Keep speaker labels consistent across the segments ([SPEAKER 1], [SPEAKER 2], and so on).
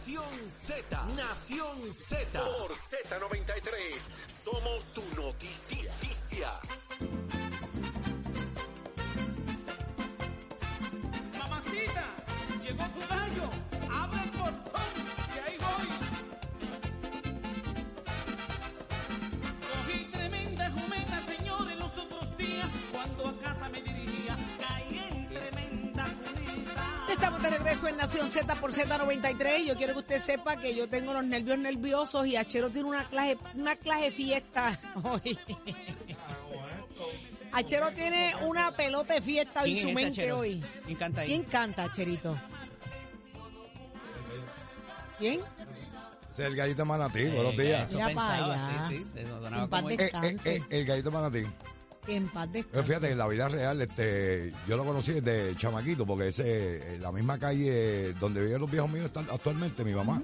[SPEAKER 1] Nación Z, Nación Z. Por Z93, somos su noticia.
[SPEAKER 2] Mamacita, llegó gallo, abre el portón, que ahí voy. Cogí tremenda jumenta, señores, los otros días, cuando a
[SPEAKER 3] Estamos de regreso en Nación Z por Z93. Yo quiero que usted sepa que yo tengo los nervios nerviosos y Achero tiene una clase, una clase fiesta hoy. Achero tiene una pelota de fiesta en
[SPEAKER 4] ¿Quién
[SPEAKER 3] su mente
[SPEAKER 4] Achero?
[SPEAKER 3] hoy.
[SPEAKER 4] ¿Quién canta ahí?
[SPEAKER 3] ¿Quién canta, Acherito? ¿Quién?
[SPEAKER 5] Es el gallito manatí, buenos días.
[SPEAKER 4] Eso
[SPEAKER 3] Mira para allá.
[SPEAKER 4] sí, sí, se
[SPEAKER 3] En paz
[SPEAKER 4] como-
[SPEAKER 5] Eh, eh,
[SPEAKER 3] Descanse.
[SPEAKER 5] eh, el gallito manatí.
[SPEAKER 3] En paz
[SPEAKER 5] Pero
[SPEAKER 3] descanse.
[SPEAKER 5] fíjate, en la vida real, este, yo lo conocí desde chamaquito, porque ese, en la misma calle donde viven los viejos míos están actualmente, mi mamá.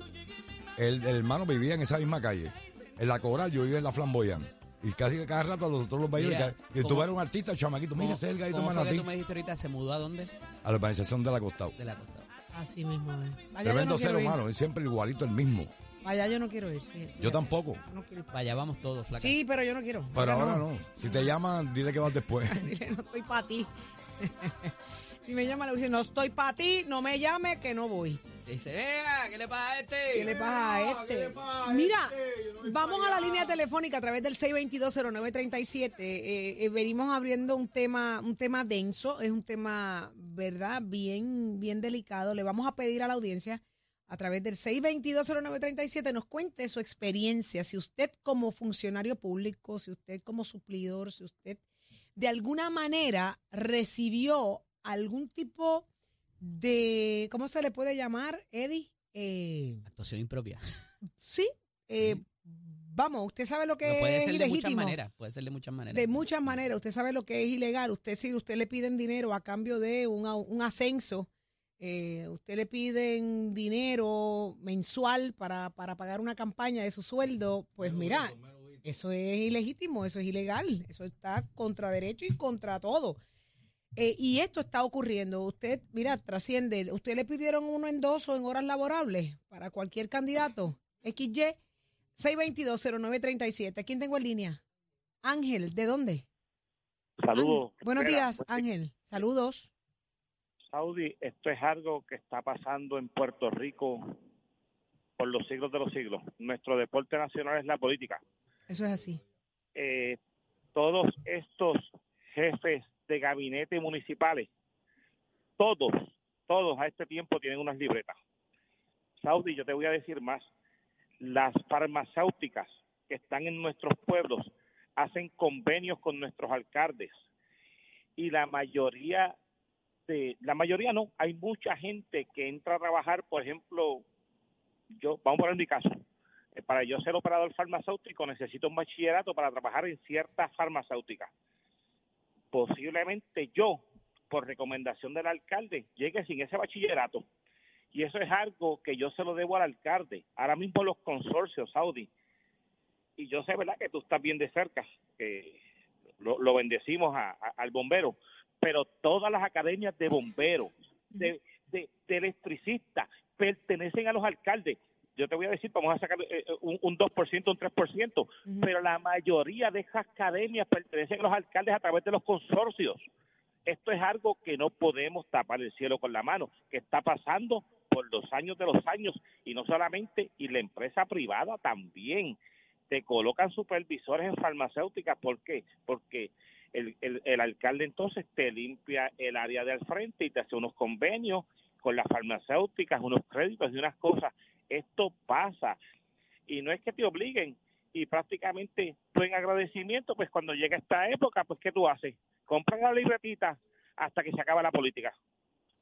[SPEAKER 5] El, el hermano vivía en esa misma calle. En la Coral, yo vivía en la Flamboyán. Y casi que cada rato los otros los.
[SPEAKER 4] Mira,
[SPEAKER 5] Y tú
[SPEAKER 4] ¿cómo-
[SPEAKER 5] eres un artista, chamaquito. Mira,
[SPEAKER 4] ¿Cómo-
[SPEAKER 5] ese es el gallito
[SPEAKER 4] que
[SPEAKER 5] manatí.
[SPEAKER 4] tú me dijiste ahorita? ¿Se mudó a dónde?
[SPEAKER 5] A la urbanización de la Costa.
[SPEAKER 4] De la costa.
[SPEAKER 3] Así mismo yo
[SPEAKER 5] Tremendo
[SPEAKER 3] no
[SPEAKER 5] ser humano, es siempre igualito el mismo.
[SPEAKER 3] Vaya, yo no quiero ir. sí.
[SPEAKER 5] Yo tampoco.
[SPEAKER 3] No quiero ir.
[SPEAKER 4] Vaya, vamos todos, flaca.
[SPEAKER 3] Sí, pero yo no quiero.
[SPEAKER 5] Pero ahora no. Si te llaman, dile que vas después.
[SPEAKER 3] Dile, no estoy para ti. si me llama, le dice, no estoy para ti, no me llame, que no voy.
[SPEAKER 4] Dice, vea, ¿qué le pasa a este?
[SPEAKER 3] ¿Qué le pasa a este? Mira, vamos a la línea telefónica a través del 6220937. Eh, eh, venimos abriendo un tema, un tema denso, es un tema, ¿verdad? Bien, bien delicado. Le vamos a pedir a la audiencia a través del 6220937 nos cuente su experiencia, si usted como funcionario público, si usted como suplidor, si usted de alguna manera recibió algún tipo de, ¿cómo se le puede llamar, Eddie? Eh,
[SPEAKER 4] Actuación impropia.
[SPEAKER 3] sí, eh, vamos, usted sabe lo que
[SPEAKER 4] Pero puede
[SPEAKER 3] es
[SPEAKER 4] ser de muchas maneras. Puede ser de muchas maneras.
[SPEAKER 3] De muchas maneras, usted sabe lo que es ilegal. Usted si usted le piden dinero a cambio de un ascenso, eh, usted le piden dinero mensual para, para pagar una campaña de su sueldo, pues mira, eso es ilegítimo, eso es ilegal, eso está contra derecho y contra todo. Eh, y esto está ocurriendo. Usted, mira, trasciende. Usted le pidieron uno endoso en horas laborables para cualquier candidato. XY 6220937. ¿Quién tengo en línea? Ángel, ¿de dónde?
[SPEAKER 6] Saludos.
[SPEAKER 3] Buenos días,
[SPEAKER 6] pues,
[SPEAKER 3] Ángel. Saludos.
[SPEAKER 6] Saudi, esto es algo que está pasando en Puerto Rico por los siglos de los siglos. Nuestro deporte nacional es la política.
[SPEAKER 3] Eso es así.
[SPEAKER 6] Eh, todos estos jefes de gabinete municipales, todos, todos a este tiempo tienen unas libretas. Saudi, yo te voy a decir más. Las farmacéuticas que están en nuestros pueblos hacen convenios con nuestros alcaldes y la mayoría de la mayoría no, hay mucha gente que entra a trabajar, por ejemplo, yo vamos a poner mi caso. Eh, Para yo ser operador farmacéutico necesito un bachillerato para trabajar en ciertas farmacéuticas. Posiblemente yo, por recomendación del alcalde, llegue sin ese bachillerato. Y eso es algo que yo se lo debo al alcalde. Ahora mismo los consorcios Saudi. Y yo sé, ¿verdad?, que tú estás bien de cerca, que lo, bendecimos al bombero. Pero todas las academias de bomberos, de, de, de electricistas, pertenecen a los alcaldes. Yo te voy a decir, vamos a sacar eh, eh, un, un 2%, un 3%,
[SPEAKER 3] Ujú.
[SPEAKER 6] pero la mayoría de esas academias pertenecen a los alcaldes a través de los consorcios. Esto es algo que no podemos tapar el cielo con la mano, que está pasando por los años de los años y no solamente, y la empresa privada también. Te colocan supervisores en farmacéuticas, ¿por qué? Porque el, el, el alcalde entonces te limpia el área del frente y te hace unos convenios con las farmacéuticas, unos créditos y unas cosas. Esto pasa y no es que te obliguen y prácticamente tú en agradecimiento, pues cuando llega esta época, pues ¿qué tú haces? Compran la libretita hasta que se acaba la política.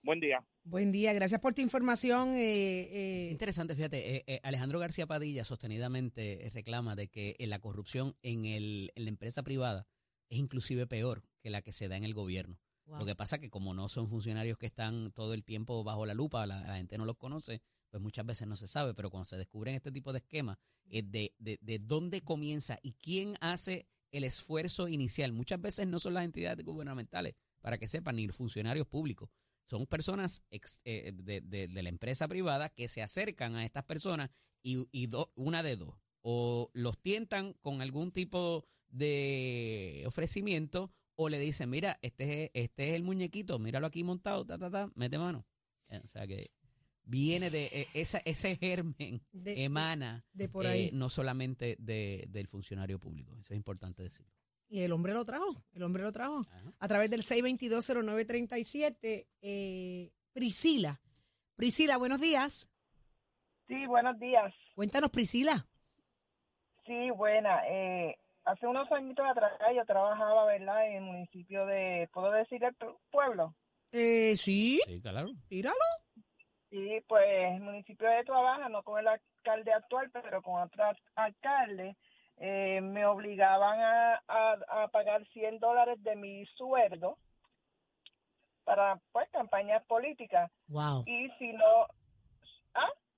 [SPEAKER 6] Buen día.
[SPEAKER 3] Buen día, gracias por tu información. eh, eh,
[SPEAKER 4] Interesante, fíjate, eh, eh, Alejandro García Padilla sostenidamente reclama de que eh, la corrupción en, el, en la empresa privada es inclusive peor que la que se da en el gobierno.
[SPEAKER 3] wow.
[SPEAKER 4] Lo que pasa que como no son funcionarios que están todo el tiempo bajo la lupa, la, la gente no los conoce, pues muchas veces no se sabe, pero cuando se descubren este tipo de esquemas, eh, de, de, de dónde comienza y quién hace el esfuerzo inicial, muchas veces no son las entidades gubernamentales, para que sepan, ni los funcionarios públicos. son personas ex- eh, de, de- de la empresa privada que se acercan a estas personas y, y do- una de dos. O los tientan con algún tipo de ofrecimiento o le dicen, mira, este es, este es el muñequito, míralo aquí montado, ta, ta, ta, mete mano. Eh, O sea que viene de eh, esa, ese germen,
[SPEAKER 3] De-
[SPEAKER 4] emana
[SPEAKER 3] de por
[SPEAKER 4] eh,
[SPEAKER 3] ahí.
[SPEAKER 4] no solamente de, del funcionario público. Eso es importante decirlo.
[SPEAKER 3] Y el hombre lo trajo, el hombre lo trajo.
[SPEAKER 4] Ajá.
[SPEAKER 3] A través del 6220937, eh, Priscila. Priscila, buenos días.
[SPEAKER 7] Sí, buenos días.
[SPEAKER 3] Cuéntanos, Priscila.
[SPEAKER 7] Sí, buena. Eh, hace unos añitos atrás yo trabajaba, ¿verdad?, en el municipio de, ¿puedo decir el pu- pueblo?
[SPEAKER 3] Eh, sí,
[SPEAKER 4] Sí, claro.
[SPEAKER 3] tíralo.
[SPEAKER 7] Sí, pues el municipio de Trabaja, no con el alcalde actual, pero con otro al- alcalde, eh, me obligaban a, a, a pagar 100 dólares de mi sueldo para, pues, campañas políticas.
[SPEAKER 3] Wow.
[SPEAKER 7] Y si no,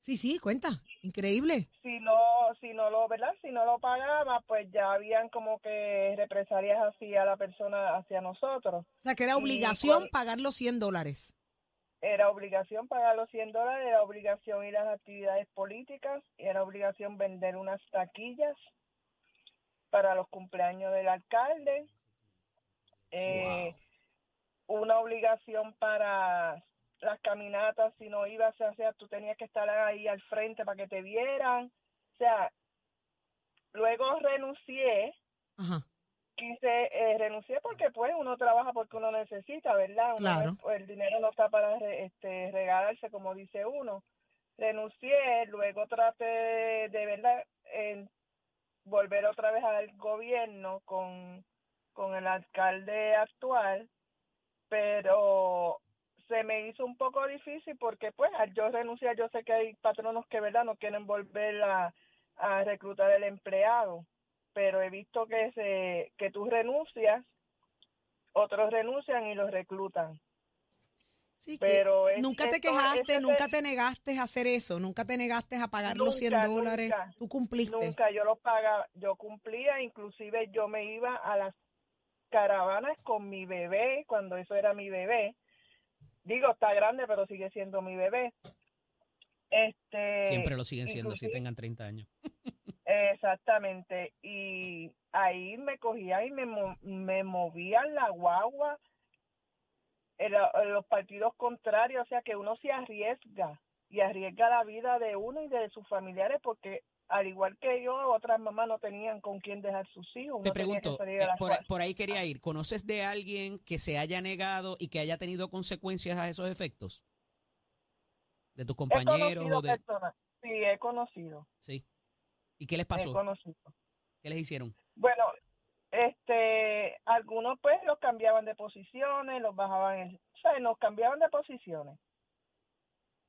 [SPEAKER 3] Sí, sí, cuenta. Increíble.
[SPEAKER 7] si no si no lo verdad si no lo pagaba pues ya habían como que represalias hacia la persona hacia nosotros
[SPEAKER 3] O sea, que era obligación pagar los 100 dólares.
[SPEAKER 7] era obligación pagar los 100 dólares era obligación ir a las actividades políticas era obligación vender unas taquillas para los cumpleaños del alcalde eh, una obligación para las caminatas si no ibas o sea tú tenías que estar ahí al frente para que te vieran. O sea luego renuncié.
[SPEAKER 3] Ajá.
[SPEAKER 7] quise eh, renuncié porque pues uno trabaja porque uno necesita verdad Uno
[SPEAKER 3] Claro.
[SPEAKER 7] pues, el dinero no está para re- este regalarse como dice uno. Renuncié luego traté de, de verdad volver otra vez al gobierno con con el alcalde actual pero se me hizo un poco difícil porque pues al yo renunciar yo sé que hay patronos que verdad no quieren volver a, a reclutar el empleado pero he visto que se que tú renuncias otros renuncian y los reclutan
[SPEAKER 3] Sí, que
[SPEAKER 7] pero es-
[SPEAKER 3] nunca te
[SPEAKER 7] esto-
[SPEAKER 3] quejaste, nunca te negaste a hacer eso, nunca te negaste a pagar los 100
[SPEAKER 7] Nunca,
[SPEAKER 3] dólares.
[SPEAKER 7] nunca,
[SPEAKER 3] Tú cumpliste.
[SPEAKER 7] nunca yo los pagaba yo cumplía inclusive yo me iba a las caravanas con mi bebé cuando eso era mi bebé digo está grande pero sigue siendo mi bebé este
[SPEAKER 4] Siempre lo siguen siendo si tengan 30 años.
[SPEAKER 7] Exactamente. Y ahí me cogía y me, me movían la guagua en, la- en los partidos contrarios. O sea que uno se arriesga y arriesga la vida de uno y de sus familiares porque al igual que yo, otras mamás no tenían con quién dejar sus hijos.
[SPEAKER 4] Te pregunto, eh, por, ahí quería ir. ¿Conoces de alguien que se haya negado y que haya tenido consecuencias a esos efectos? ¿De tus compañeros o de...?
[SPEAKER 7] personas. Sí, he conocido.
[SPEAKER 4] Sí. ¿Y qué les
[SPEAKER 7] He
[SPEAKER 4] pasó?
[SPEAKER 7] conocido.
[SPEAKER 4] ¿Qué les hicieron?
[SPEAKER 7] Bueno, este, algunos pues los cambiaban de posiciones, los bajaban, el, o sea, nos cambiaban de posiciones.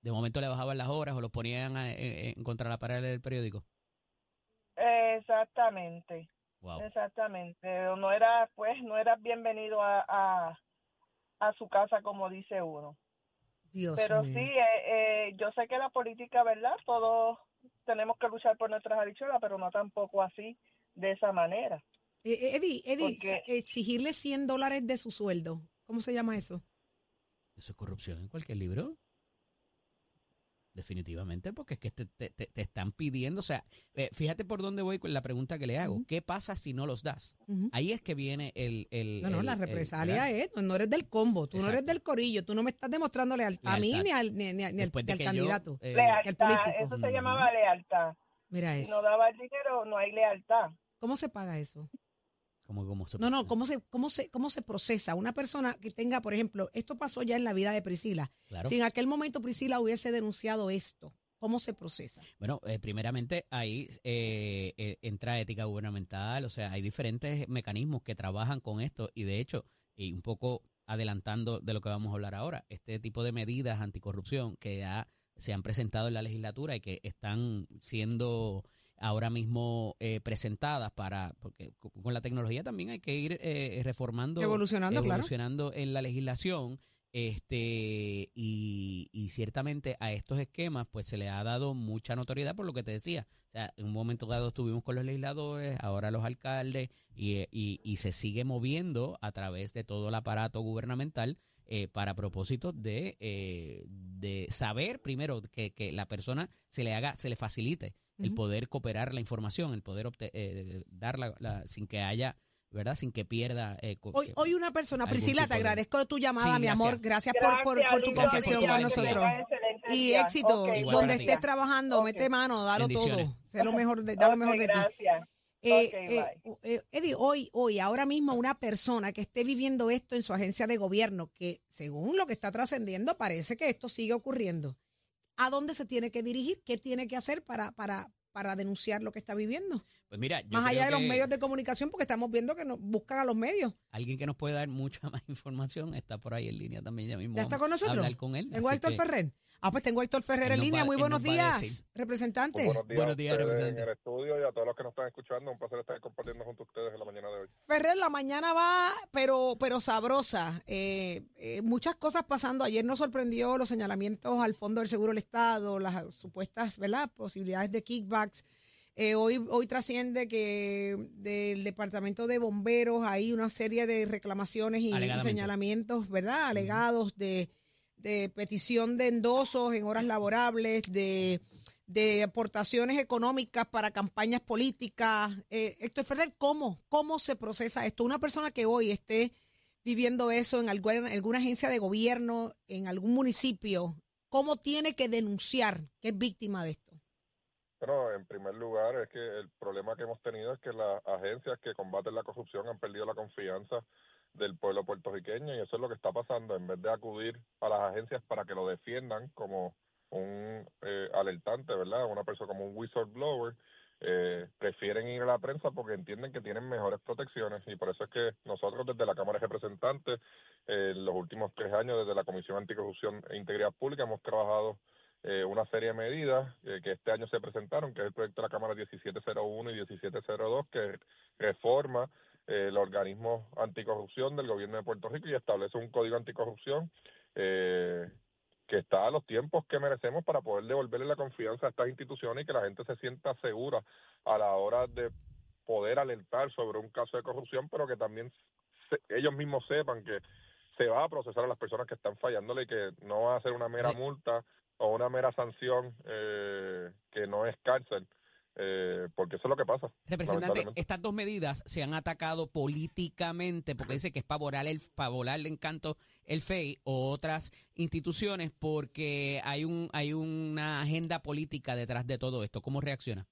[SPEAKER 4] ¿De momento le bajaban las horas o los ponían a- en, en contra la pared del periódico?
[SPEAKER 7] Exactamente,
[SPEAKER 4] Wow.
[SPEAKER 7] exactamente. No era, pues, no era bienvenido a, a, a su casa como dice uno.
[SPEAKER 3] Dios
[SPEAKER 7] Pero
[SPEAKER 3] mío.
[SPEAKER 7] sí, eh, eh, yo sé que la política, ¿verdad? Todos tenemos que luchar por nuestras adicciones, pero no tampoco así, de esa manera.
[SPEAKER 3] Eh, eh, Eddie, Eddie,
[SPEAKER 7] Porque-
[SPEAKER 3] exigirle 100 dólares de su sueldo. ¿Cómo se llama eso?
[SPEAKER 4] ¿Eso es corrupción en cualquier libro? Definitivamente, porque es que te, te- te- te están pidiendo, o sea, eh, fíjate por dónde voy con la pregunta que le hago. ¿Qué pasa si no los das? Ahí es que viene el... el
[SPEAKER 3] No, no,
[SPEAKER 4] el-
[SPEAKER 3] la represalia es, no eres del combo, tú no eres del corillo, tú no me estás demostrando lealtad a mí ni al, ni, ni- ni al,
[SPEAKER 4] de yo,
[SPEAKER 3] candidato.
[SPEAKER 4] eh,
[SPEAKER 7] Lealtad,
[SPEAKER 3] político.
[SPEAKER 7] eso se llamaba lealtad.
[SPEAKER 3] Mira
[SPEAKER 7] Si
[SPEAKER 3] eso.
[SPEAKER 7] no daba el dinero, no hay lealtad.
[SPEAKER 3] ¿Cómo se paga eso?
[SPEAKER 4] Se-
[SPEAKER 3] No, no, ¿cómo se, cómo se, cómo se procesa? Una persona que tenga, por ejemplo, esto pasó ya en la vida de Priscila.
[SPEAKER 4] Claro.
[SPEAKER 3] Si en aquel momento Priscila hubiese denunciado esto, ¿cómo se procesa?
[SPEAKER 4] Bueno, eh, primeramente ahí eh, eh, entra ética gubernamental, o sea, hay diferentes mecanismos que trabajan con esto y de hecho, y un poco adelantando de lo que vamos a hablar ahora, este tipo de medidas anticorrupción que ya se han presentado en la legislatura y que están siendo ahora mismo eh, presentadas para, porque co- con la tecnología también hay que ir eh, reformando,
[SPEAKER 3] Evolucionando, claro.
[SPEAKER 4] evolucionando en la legislación. Este, y, y ciertamente a estos esquemas, pues se le ha dado mucha notoriedad por lo que te decía. O sea, en un momento dado estuvimos con los legisladores, ahora los alcaldes, y, y, y se sigue moviendo a través de todo el aparato gubernamental eh, para propósitos de, eh, de saber primero que, que la persona se le haga, se le facilite el poder cooperar la información, el poder obte- eh, darla la- sin que haya, ¿verdad? Sin que pierda. eh,
[SPEAKER 3] Hoy, hoy una persona, Priscila, te
[SPEAKER 4] de-
[SPEAKER 3] agradezco tu llamada,
[SPEAKER 4] Sí,
[SPEAKER 3] mi amor.
[SPEAKER 4] gracias.
[SPEAKER 3] Gracias, por, por, por tu
[SPEAKER 4] por
[SPEAKER 3] con nosotros. Y éxito, donde estés trabajando, mete mano, dalo todo. Sé lo mejor de, da lo mejor de ti.
[SPEAKER 7] gracias.
[SPEAKER 3] Eh, eh, eh, Eddie, hoy, hoy, ahora mismo una persona que esté viviendo esto en su agencia de gobierno, que según lo que está trascendiendo, parece que esto sigue ocurriendo. ¿A dónde se tiene que dirigir? ¿Qué tiene que hacer para, para, para denunciar lo que está viviendo?
[SPEAKER 4] Pues mira, yo
[SPEAKER 3] Más allá de los
[SPEAKER 4] que
[SPEAKER 3] medios de comunicación, porque estamos viendo que nos buscan a los medios.
[SPEAKER 4] Alguien que nos puede dar mucha más información está por ahí en línea también. Ya mismo
[SPEAKER 3] ¿Ya está con nosotros?
[SPEAKER 4] hablar con él.
[SPEAKER 3] Tengo a Héctor
[SPEAKER 4] que-
[SPEAKER 3] Ferrer. Ah, pues tengo a Héctor Ferrer en línea.
[SPEAKER 4] va-
[SPEAKER 3] Muy buenos días, representante.
[SPEAKER 8] Muy buenos días,
[SPEAKER 4] Buenos días,
[SPEAKER 8] ustedes
[SPEAKER 4] representante.
[SPEAKER 8] en el estudio y a todos los que nos están escuchando. Un placer estar compartiendo junto a ustedes en la mañana de hoy.
[SPEAKER 3] Ferrer, la mañana va, pero, pero sabrosa. Eh, eh, muchas cosas pasando. Ayer nos sorprendió los señalamientos al Fondo del Seguro del Estado, las supuestas ¿verdad? posibilidades de kickbacks. Eh, hoy, hoy trasciende que del Departamento de Bomberos hay una serie de reclamaciones y, señalamientos, ¿verdad? Alegados de, de petición de endosos en horas laborables, de, de aportaciones económicas para campañas políticas. Eh, Héctor Ferrer, ¿cómo? ¿Cómo se procesa esto? Una persona que hoy esté viviendo eso en alguna, en alguna agencia de gobierno, en algún municipio, ¿cómo tiene que denunciar que es víctima de esto?
[SPEAKER 8] Bueno, en primer lugar, es que el problema que hemos tenido es que las agencias que combaten la corrupción han perdido la confianza del pueblo puertorriqueño y eso es lo que está pasando. En vez de acudir a las agencias para que lo defiendan como un eh, alertante, ¿verdad? Una persona como un whistleblower, eh, prefieren ir a la prensa porque entienden que tienen mejores protecciones y por eso es que nosotros desde la Cámara de Representantes, eh, en los últimos tres años desde la Comisión Anticorrupción e Integridad Pública hemos trabajado eh, una serie de medidas eh, que este año se presentaron, que es el proyecto de la Cámara 1701 y 1702, que reforma eh, el organismo anticorrupción del gobierno de Puerto Rico y establece un código anticorrupción eh, que está a los tiempos que merecemos para poder devolverle la confianza a estas instituciones y que la gente se sienta segura a la hora de poder alertar sobre un caso de corrupción, pero que también se- ellos mismos sepan que se va a procesar a las personas que están fallándole y que no va a ser una mera multa o una mera sanción eh, que no es cárcel, eh, porque eso es lo que pasa.
[SPEAKER 4] Representante, estas dos medidas se han atacado políticamente porque dice que es para volar el, para volarle encanto el FEI o otras instituciones porque hay un hay una agenda política detrás de todo esto. ¿Cómo reacciona?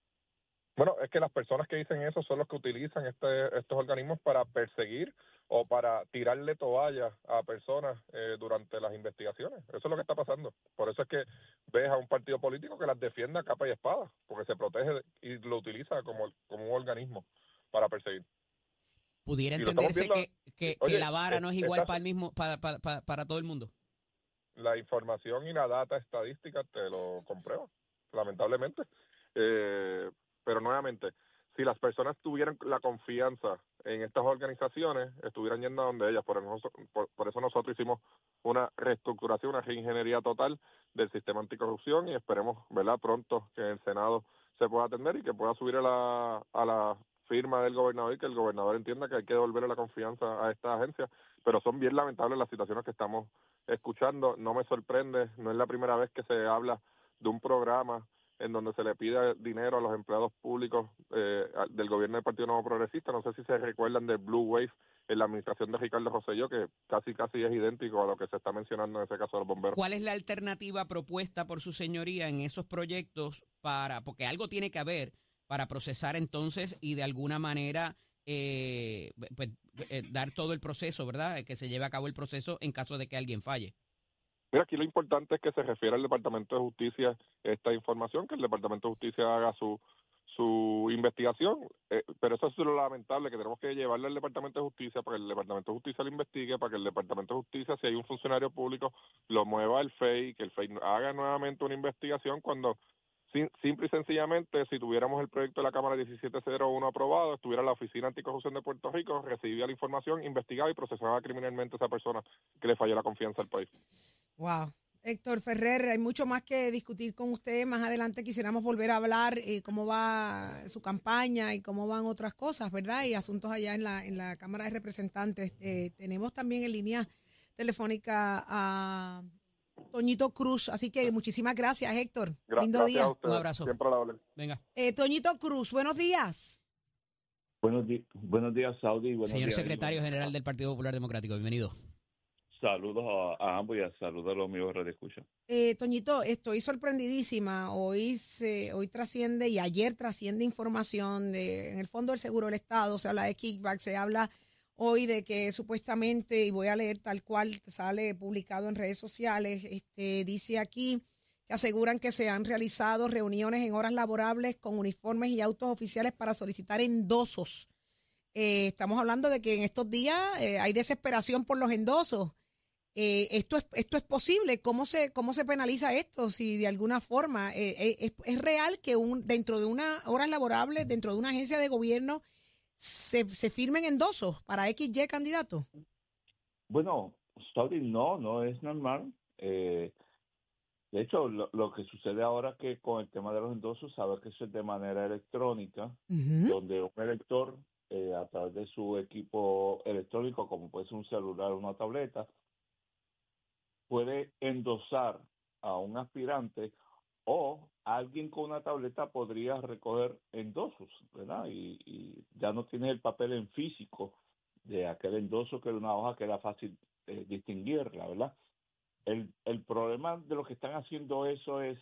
[SPEAKER 8] Bueno, es que las personas que dicen eso son los que utilizan este, estos organismos para perseguir o para tirarle toallas a personas eh, durante las investigaciones. Eso es lo que está pasando. Por eso es que ves a un partido político que las defiende a capa y espada, porque se protege y lo utiliza como, como un organismo para perseguir.
[SPEAKER 4] ¿Pudiera entenderse que, que,
[SPEAKER 8] Oye,
[SPEAKER 4] que la vara no es igual para el mismo para, para, para, para todo el mundo?
[SPEAKER 8] la información y la data estadística te lo comprueba, lamentablemente. Eh, pero nuevamente, si las personas tuvieran la confianza en estas organizaciones, estuvieran yendo a donde ellas. Por, por, por eso nosotros hicimos una reestructuración, una reingeniería total del sistema anticorrupción y esperemos, ¿verdad?, pronto que el Senado se pueda atender y que pueda subir a la, a la firma del gobernador y que el gobernador entienda que hay que devolverle la confianza a esta agencia. Pero son bien lamentables las situaciones que estamos escuchando. No me sorprende, no es la primera vez que se habla de un programa en donde se le pide dinero a los empleados públicos eh, del gobierno del Partido Nuevo Progresista. No sé si se recuerdan del Blue Wave en la administración de Ricardo Rosselló, que casi casi es idéntico a lo que se está mencionando en ese caso de los bomberos.
[SPEAKER 4] ¿Cuál es la alternativa propuesta por su señoría en esos proyectos para, porque algo tiene que haber para procesar entonces y de alguna manera eh, pues, eh, dar todo el proceso, ¿verdad? Que se lleve a cabo el proceso en caso de que alguien falle.
[SPEAKER 8] Mira, aquí lo importante es que se refiera al Departamento de Justicia esta información, que el Departamento de Justicia haga su su investigación, eh, pero eso es lo lamentable, que tenemos que llevarle al Departamento de Justicia para que el Departamento de Justicia lo investigue, para que el Departamento de Justicia, si hay un funcionario público, lo mueva al FEI, que el FEI haga nuevamente una investigación cuando Sim- simple y sencillamente, si tuviéramos el proyecto de la Cámara 1701 aprobado, estuviera la Oficina Anticorrupción de Puerto Rico, recibía la información, investigaba y procesaba criminalmente a esa persona que le falló la confianza al país.
[SPEAKER 3] Wow. Héctor Ferrer, hay mucho más que discutir con usted. Más adelante quisiéramos volver a hablar eh, cómo va su campaña y cómo van otras cosas, ¿verdad? Y asuntos allá en la, en la Cámara de Representantes. Eh, tenemos también en línea telefónica a Toñito Cruz. Así que muchísimas gracias, Héctor.
[SPEAKER 8] Gra-
[SPEAKER 3] Lindo
[SPEAKER 8] gracias
[SPEAKER 3] día.
[SPEAKER 8] a ustedes.
[SPEAKER 4] Un abrazo.
[SPEAKER 8] Siempre la.
[SPEAKER 4] Venga.
[SPEAKER 3] Eh, Toñito Cruz, buenos días.
[SPEAKER 9] Buenos, buenos días, Saudi. Buenos
[SPEAKER 4] Señor
[SPEAKER 9] días,
[SPEAKER 4] secretario general del Partido Popular Democrático, bienvenido.
[SPEAKER 9] Saludos a, ambos y a saludos a los amigos de Escucha.
[SPEAKER 3] Eh, Toñito, estoy sorprendidísima. Hoy se, hoy trasciende y ayer trasciende información de, en el Fondo del Seguro del Estado, se habla de kickback, se habla hoy de que supuestamente, y voy a leer tal cual sale publicado en redes sociales, este, dice aquí que aseguran que se han realizado reuniones en horas laborables con uniformes y autos oficiales para solicitar endosos. Eh, estamos hablando de que en estos días eh, hay desesperación por los endosos. Eh, esto es esto es posible cómo se cómo se penaliza esto si de alguna forma eh, eh, es, es real que un dentro de una horas laborables dentro de una agencia de gobierno se, se firmen endosos para XY candidato.
[SPEAKER 9] Bueno, no, no es normal. Eh, de hecho, lo, lo que sucede ahora es que con el tema de los endosos, sabe que eso es de manera electrónica, donde un elector, eh, a través de su equipo electrónico, como puede ser un celular o una tableta, puede endosar a un aspirante o alguien con una tableta podría recoger endosos, ¿verdad? Y, y ya no tiene el papel en físico de aquel endoso que era una hoja que era fácil eh, distinguirla, ¿verdad? El, el problema de lo que están haciendo eso es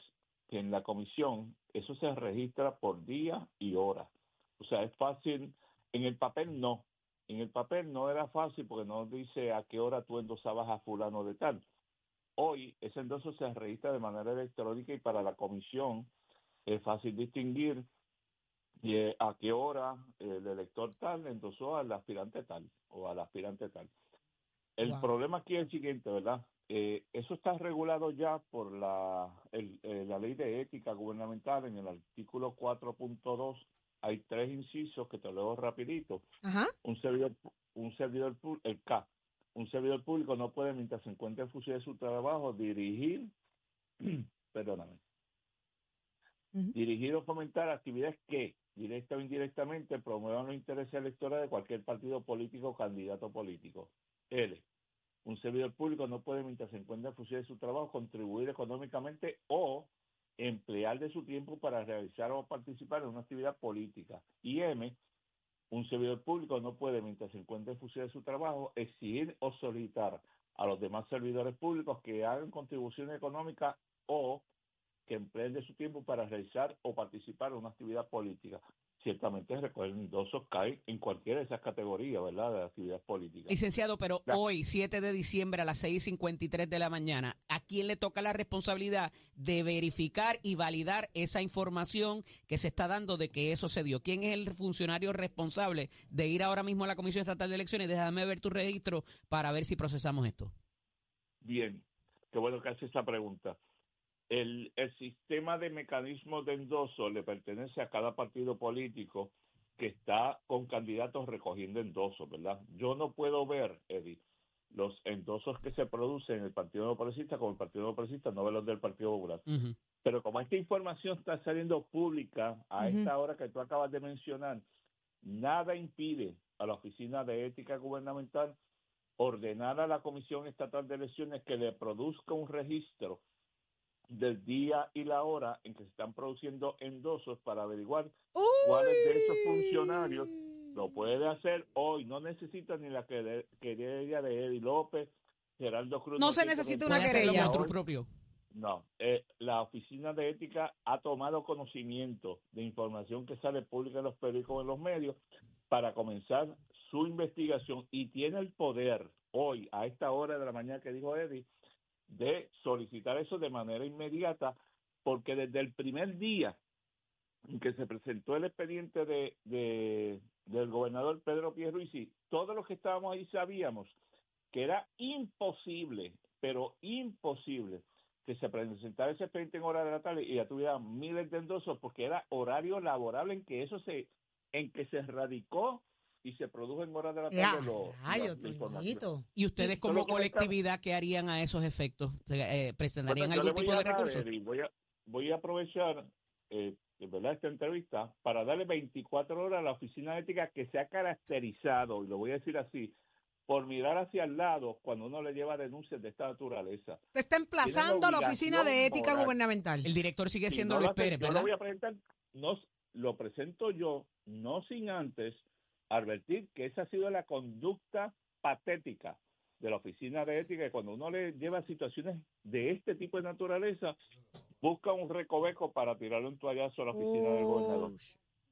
[SPEAKER 9] que en la comisión eso se registra por día y hora. O sea, es fácil, en el papel no. En el papel no era fácil porque no dice a qué hora tú endosabas a fulano de tal. Hoy ese endoso se registra de manera electrónica y para la comisión es fácil distinguir eh, a qué hora el elector tal endosó al aspirante tal o al aspirante tal. El
[SPEAKER 3] Wow.
[SPEAKER 9] problema aquí es el siguiente, ¿verdad? Eh, eso está regulado ya por la, el- eh, la ley de ética gubernamental en el artículo 4.2. Hay tres incisos que te leo rapidito
[SPEAKER 3] ajá
[SPEAKER 9] un servidor, un servidor el K, un servidor público no puede, mientras se encuentre en función de su trabajo, dirigir, perdóname, dirigir o fomentar actividades que, directa o indirectamente, promuevan los intereses electorales de cualquier partido político o candidato político. L. Un servidor público no puede, mientras se encuentre en función de su trabajo, contribuir económicamente o emplear de su tiempo para realizar o participar en una actividad política. Y M. Un servidor público no puede, mientras se encuentre en función de su trabajo, exigir o solicitar a los demás servidores públicos que hagan contribuciones económicas o que empleen su tiempo para realizar o participar en una actividad política. Ciertamente recoger endosos cae en cualquiera de esas categorías, ¿verdad?, de actividad política.
[SPEAKER 4] Licenciado, pero hoy, 7 de diciembre a las 6.53 de la mañana, ¿a quién le toca la responsabilidad de verificar y validar esa información que se está dando de que eso se dio? ¿Quién es el funcionario responsable de ir ahora mismo a la Comisión Estatal de Elecciones? Déjame ver tu registro para ver si procesamos esto.
[SPEAKER 9] Bien, qué bueno que hace esa pregunta. El, el sistema de mecanismos de endoso le pertenece a cada partido político que está con candidatos recogiendo endosos, ¿verdad? Yo no puedo ver, Eddie, los endosos que se producen en el Partido No Progresista como el Partido No Progresista, no los del Partido Popular. Pero como esta información está saliendo pública a esta hora que tú acabas de mencionar, nada impide a la Oficina de Ética Gubernamental ordenar a la Comisión Estatal de Elecciones que le produzca un registro del día y la hora en que se están produciendo endosos para averiguar cuáles de esos funcionarios lo puede hacer hoy. No necesita ni la quere- querella de Eddie López, Geraldo Cruz.
[SPEAKER 3] No se necesita una querella.
[SPEAKER 4] propio.
[SPEAKER 9] No, eh, la Oficina de Ética ha tomado conocimiento de información que sale pública en los periódicos, en los medios, para comenzar su investigación y tiene el poder hoy, a esta hora de la mañana que dijo Eddie, de solicitar eso de manera inmediata, porque desde el primer día en que se presentó el expediente de, de- del gobernador Pedro Pierluisi, todos los que estábamos ahí sabíamos que era imposible, pero imposible, que se presentara ese expediente en horas de la tarde y ya tuviera miles de endosos porque era horario laborable en que eso se, en que se radicó y se produjo en horas de la
[SPEAKER 3] Ya,
[SPEAKER 9] tarde lo-
[SPEAKER 3] rayos,
[SPEAKER 9] la- la información.
[SPEAKER 3] Toñito.
[SPEAKER 4] ¿Y ustedes como colectividad qué harían a esos efectos? Eh, ¿Presentarían
[SPEAKER 9] Bueno, yo
[SPEAKER 4] algún tipo de recurso?
[SPEAKER 9] Voy, a, voy a aprovechar eh, de verdad esta entrevista para darle 24 horas a la oficina de ética que se ha caracterizado, y lo voy a decir así, por mirar hacia el lado cuando uno le lleva denuncias de esta naturaleza.
[SPEAKER 3] Usted está emplazando a la Oficina de Ética
[SPEAKER 9] moral.
[SPEAKER 3] Gubernamental.
[SPEAKER 4] El director sigue
[SPEAKER 9] Si
[SPEAKER 4] siendo
[SPEAKER 9] no lo
[SPEAKER 4] Luis Pérez,
[SPEAKER 9] yo
[SPEAKER 4] ¿verdad?
[SPEAKER 9] lo voy a presentar, no, lo presento yo, no sin antes advertir que esa ha sido la conducta patética de la oficina de ética, que cuando uno le lleva situaciones de este tipo de naturaleza, busca un recoveco para tirarle un toallazo a la oficina del gobernador.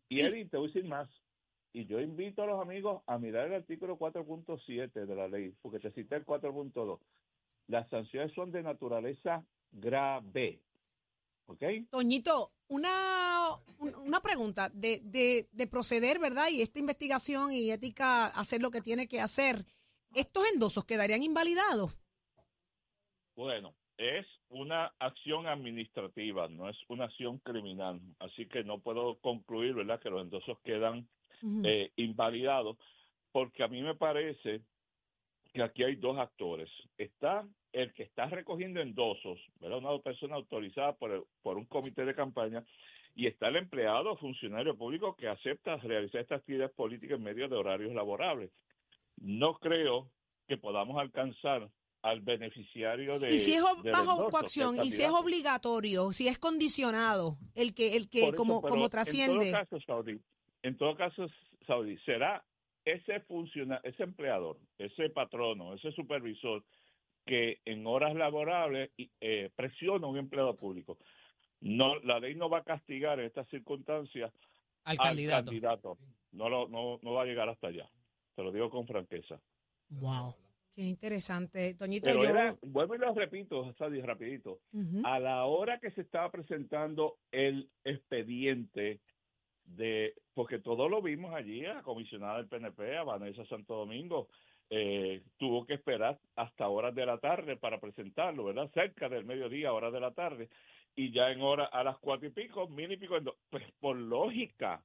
[SPEAKER 9] Y Eddie, te voy a decir más. Y yo invito a los amigos a mirar el artículo 4.7 de la ley, porque te cité el 4.2. Las sanciones son de naturaleza grave. ¿Ok?
[SPEAKER 3] Toñito, una, un- una pregunta de, de, de proceder, ¿verdad? Y esta investigación y ética hacer lo que tiene que hacer. ¿Estos endosos quedarían invalidados?
[SPEAKER 9] Bueno, es una acción administrativa, no es una acción criminal. Así que no puedo concluir, ¿verdad?, que los endosos quedan eh, invalidados, porque a mí me parece que aquí hay dos actores. Está el que está recogiendo endosos, ¿verdad? Una persona autorizada por, el- por un comité de campaña, y está el empleado o funcionario público que acepta realizar esta actividad política en medio de horarios laborables. No creo que podamos alcanzar al beneficiario de
[SPEAKER 3] y si es bajo coacción, y si es obligatorio, si es condicionado, el que, el que
[SPEAKER 9] eso,
[SPEAKER 3] como, como trasciende.
[SPEAKER 9] En todo caso, Saudi, en todo caso, Saudi, será ese funcionario, ese empleador, ese patrono, ese supervisor que en horas laborables eh, presiona a un empleado público. No, la ley no va a castigar en estas circunstancias
[SPEAKER 4] Al
[SPEAKER 9] al
[SPEAKER 4] candidato.
[SPEAKER 9] candidato. No, lo, no, no va a llegar hasta allá. Te lo digo con franqueza.
[SPEAKER 3] Wow, qué interesante. Toñito,
[SPEAKER 9] Pero
[SPEAKER 3] yo.
[SPEAKER 9] era, vuelvo y lo repito, Saudi, rapidito.
[SPEAKER 3] Ujú.
[SPEAKER 9] a la hora que se estaba presentando el expediente de, porque todo lo vimos allí, a la comisionada del PNP, a Vanessa Santo Domingo, eh, tuvo que esperar hasta horas de la tarde para presentarlo, ¿verdad? Cerca del mediodía, horas de la tarde, y ya en hora a las cuatro y pico, mil y pico, pues por lógica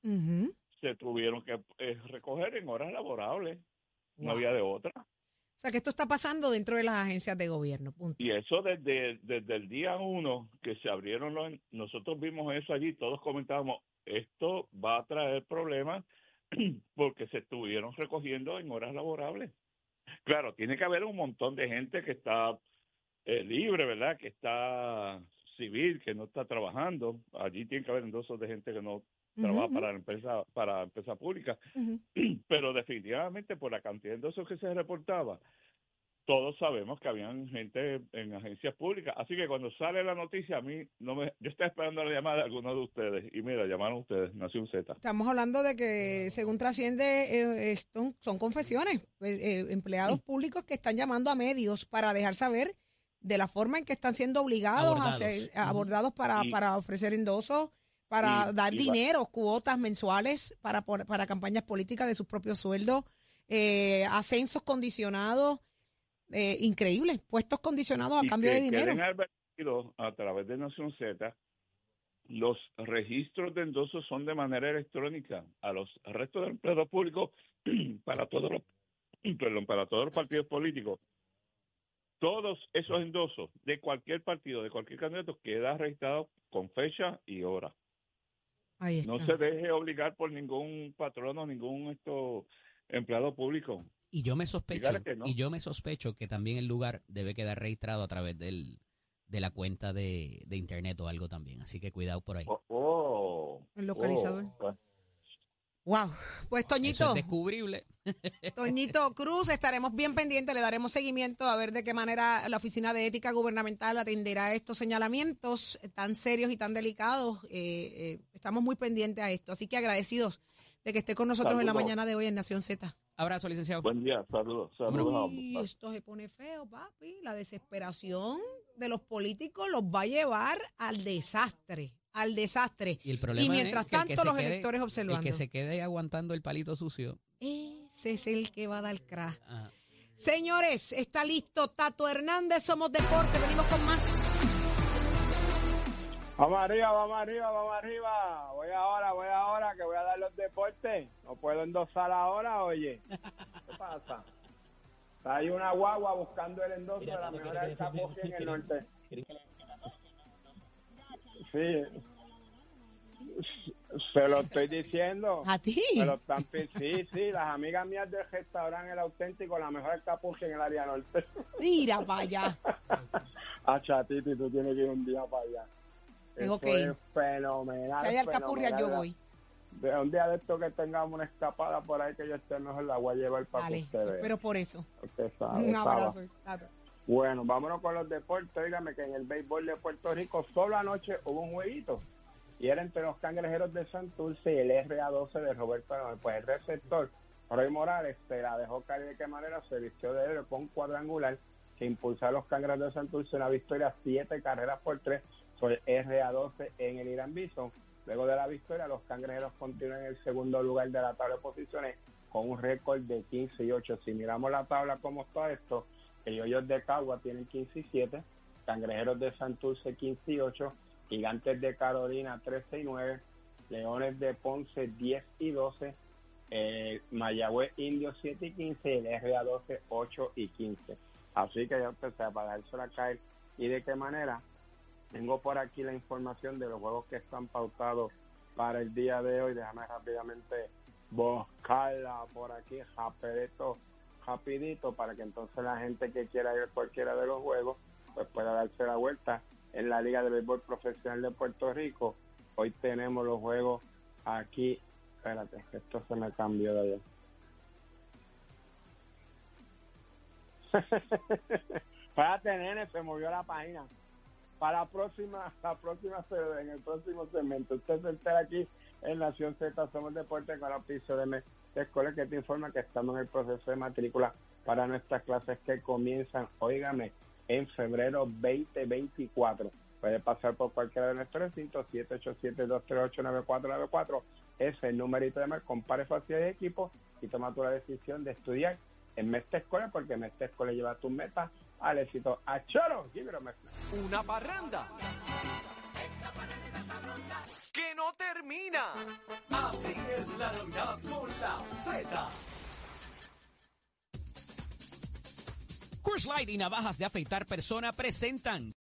[SPEAKER 9] se tuvieron que eh, recoger en horas laborables, no había de otra.
[SPEAKER 3] O sea, que esto está pasando dentro de las agencias de gobierno. Punto.
[SPEAKER 9] Y eso desde, desde el día uno que se abrieron los... Nosotros vimos eso allí, todos comentábamos, esto va a traer problemas porque se estuvieron recogiendo en horas laborables. Claro, tiene que haber un montón de gente que está eh, libre, ¿verdad? Que está civil, que no está trabajando. Allí tiene que haber endosos de gente que no trabaja para la empresa para la empresa pública pero definitivamente por la cantidad de endosos que se reportaba, todos sabemos que habían gente en agencias públicas. Así que cuando sale la noticia, a mí no me. Yo estaba esperando la llamada de alguno de ustedes. Y mira, llamaron ustedes, Nación Z.
[SPEAKER 3] Estamos hablando de que, según trasciende, eh, esto son confesiones. eh, eh, empleados públicos que están llamando a medios para dejar saber de la forma en que están siendo obligados
[SPEAKER 4] Abordados.
[SPEAKER 3] a ser abordados para,
[SPEAKER 9] Y-
[SPEAKER 3] para ofrecer endosos, para
[SPEAKER 9] y-
[SPEAKER 3] dar
[SPEAKER 9] y va-
[SPEAKER 3] dinero, cuotas mensuales para, por- para campañas políticas de sus propios sueldos, eh, ascensos condicionados, eh, increíbles, puestos condicionados a
[SPEAKER 9] y
[SPEAKER 3] cambio
[SPEAKER 9] que
[SPEAKER 3] de dinero.
[SPEAKER 9] queden a través de Nación Z. Los registros de endosos son de manera electrónica a los restos de empleados públicos para todos los perdón, para todos los partidos políticos. Todos esos endosos de cualquier partido, de cualquier candidato, queda registrado con fecha y hora. No se deje obligar por ningún patrono, ningún esto empleado público.
[SPEAKER 4] Y yo me sospecho,
[SPEAKER 9] no.
[SPEAKER 4] y yo me sospecho que también el lugar debe quedar registrado a través del, de la cuenta de, de internet o algo también. Así que cuidado por ahí.
[SPEAKER 9] Oh, oh,
[SPEAKER 3] El localizador.
[SPEAKER 9] oh.
[SPEAKER 3] Wow. Pues
[SPEAKER 4] Eso
[SPEAKER 3] Toñito,
[SPEAKER 4] es descubrible.
[SPEAKER 3] Toñito Cruz, estaremos bien pendientes, le daremos seguimiento a ver de qué manera la Oficina de Ética Gubernamental atenderá estos señalamientos tan serios y tan delicados. Eh, eh, estamos muy pendientes a esto, así que agradecidos de que esté con nosotros en la mañana de hoy en Nación Z.
[SPEAKER 4] Abrazo, licenciado.
[SPEAKER 9] Buen día, saludos, saludos
[SPEAKER 3] Uy, esto se pone feo, papi. La desesperación de los políticos los va a llevar al desastre, al desastre.
[SPEAKER 4] Y el problema
[SPEAKER 3] Y mientras
[SPEAKER 4] es que el que
[SPEAKER 3] tanto, los
[SPEAKER 4] quede-
[SPEAKER 3] electores observando.
[SPEAKER 4] El que se quede aguantando el palito sucio.
[SPEAKER 3] Ese es el que va a dar crash.
[SPEAKER 4] ah,
[SPEAKER 3] Señores, está listo Tato Hernández, somos deporte, venimos con más.
[SPEAKER 10] Vamos arriba, vamos arriba, vamos arriba. Voy ahora, voy ahora, que voy a dar los deportes. No puedo endosar ahora, oye. ¿Qué pasa? Hay una guagua buscando el endoso de la mejor alcapurria en el norte. Sí. Se lo estoy diciendo.
[SPEAKER 3] ¿A ti?
[SPEAKER 10] Se lo están sí, sí, las amigas mías del restaurante El Auténtico, la mejor alcapurria en el área norte.
[SPEAKER 3] Mira para allá.
[SPEAKER 10] Ah, chatiti, tú tienes que ir un día para allá.
[SPEAKER 3] Tengo que ir.
[SPEAKER 10] fenomenal.
[SPEAKER 3] Si hay alcapurrias, yo voy.
[SPEAKER 10] De un día de esto que tengamos una escapada por ahí que yo esté mejor, la voy a llevar para
[SPEAKER 3] Vale,
[SPEAKER 10] que usted vea.
[SPEAKER 3] pero por eso.
[SPEAKER 10] Sabe,
[SPEAKER 3] Un abrazo.
[SPEAKER 10] Bueno, vámonos con los deportes. Dígame que en el béisbol de Puerto Rico solo anoche hubo un jueguito. Y era entre los cangrejeros de Santurce y el RA12 de Roberto. Pues el receptor, Roy Morales, se la dejó caer de qué manera se vistió de héroe con un cuadrangular que impulsó a los cangrejeros de Santurce una victoria siete carreras por tres sobre el RA12 en el Irán Bison. Luego de la victoria, los cangrejeros continúan en el segundo lugar de la tabla de posiciones con un récord de 15 y 8. Si miramos la tabla como está esto, ellos de Cagua tienen 15 y 7, Cangrejeros de Santurce 15 y 8, Gigantes de Carolina 13 y 9, Leones de Ponce 10 y 12, eh, Mayagüez Indios 7 y 15 y el RA12 8 y 15. Así que ya usted sabe, para dársela a caer. ¿Y de qué manera? Tengo por aquí la información de los juegos que están pautados para el día de hoy. Déjame rápidamente buscarla por aquí, rapidito, rapidito, para que entonces la gente que quiera ir a cualquiera de los juegos, pues pueda darse la vuelta en la Liga de Béisbol Profesional de Puerto Rico. Hoy tenemos los juegos aquí. Espérate, esto se me cambió de allá. Espérate, nene, se movió la página. Para la próxima, la próxima en el próximo segmento. Usted se entera aquí en Nación Z, somos deporte con la piso de escuela que te informa que estamos en el proceso de matrícula para nuestras clases que comienzan, óigame, en febrero 2024. Puede pasar por cualquiera de nuestros recintos, 787-238-9494. Ese es el numerito de. Compare facilidades de equipo y toma tu la decisión de estudiar en Mestre Escuela, porque Mestre Escuela lleva tus metas al éxito. ¡A choro!
[SPEAKER 1] Una parranda que no termina. Así es la Navidad con la Z.
[SPEAKER 4] Coors Light y navajas de afeitar persona presentan